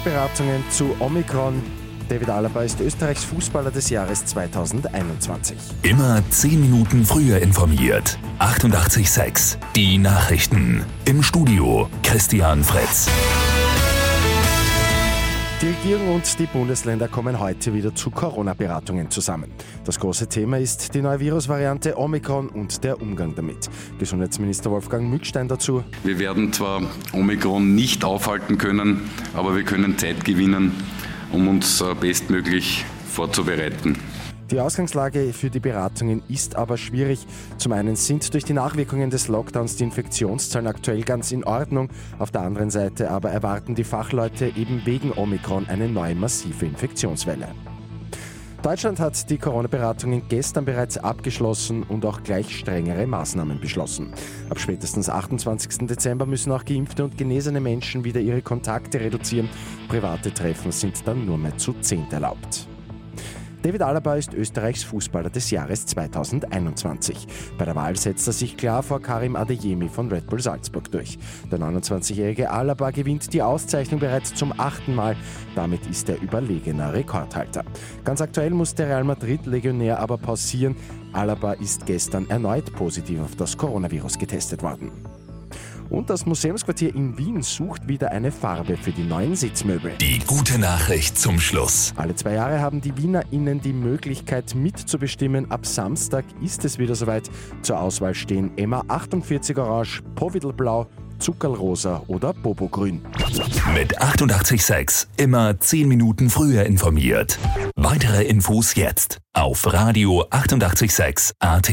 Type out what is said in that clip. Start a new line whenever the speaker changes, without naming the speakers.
Beratungen zu Omikron. David Alaba ist Österreichs Fußballer des Jahres 2021.
Immer 10 Minuten früher informiert. 88,6. Die Nachrichten. Im Studio Christian Fritz.
Die Regierung und die Bundesländer kommen heute wieder zu Corona-Beratungen zusammen. Das große Thema ist die neue Virusvariante Omikron und der Umgang damit. Gesundheitsminister Wolfgang Mückstein dazu.
Wir werden zwar Omikron nicht aufhalten können, aber wir können Zeit gewinnen, um uns äh, bestmöglich vorzubereiten.
Die Ausgangslage für die Beratungen ist aber schwierig. Zum einen sind durch die Nachwirkungen des Lockdowns die Infektionszahlen aktuell ganz in Ordnung. Auf der anderen Seite aber erwarten die Fachleute eben wegen Omikron eine neue massive Infektionswelle. Deutschland hat die Corona-Beratungen gestern bereits abgeschlossen und auch gleich strengere Maßnahmen beschlossen. Ab spätestens 28. Dezember müssen auch geimpfte und genesene Menschen wieder ihre Kontakte reduzieren. Private Treffen sind dann nur mehr zu zehnt erlaubt. David Alaba ist Österreichs Fußballer des Jahres 2021. Bei der Wahl setzt er sich klar vor Karim Adeyemi von Red Bull Salzburg durch. Der 29-jährige Alaba gewinnt die Auszeichnung bereits zum achten Mal. Damit ist er überlegener Rekordhalter. Ganz aktuell muss der Real Madrid-Legionär aber pausieren. Alaba ist gestern erneut positiv auf das Coronavirus getestet worden. Und das Museumsquartier in Wien sucht wieder eine Farbe für die neuen Sitzmöbel.
Die gute Nachricht zum Schluss.
Alle zwei Jahre haben die WienerInnen die Möglichkeit mitzubestimmen. Ab Samstag ist es wieder soweit. Zur Auswahl stehen Emma 48 Orange, Povidel Zuckerlrosa oder Bobogrün.
Mit 886 immer 10 Minuten früher informiert. Weitere Infos jetzt auf Radio 886 AT.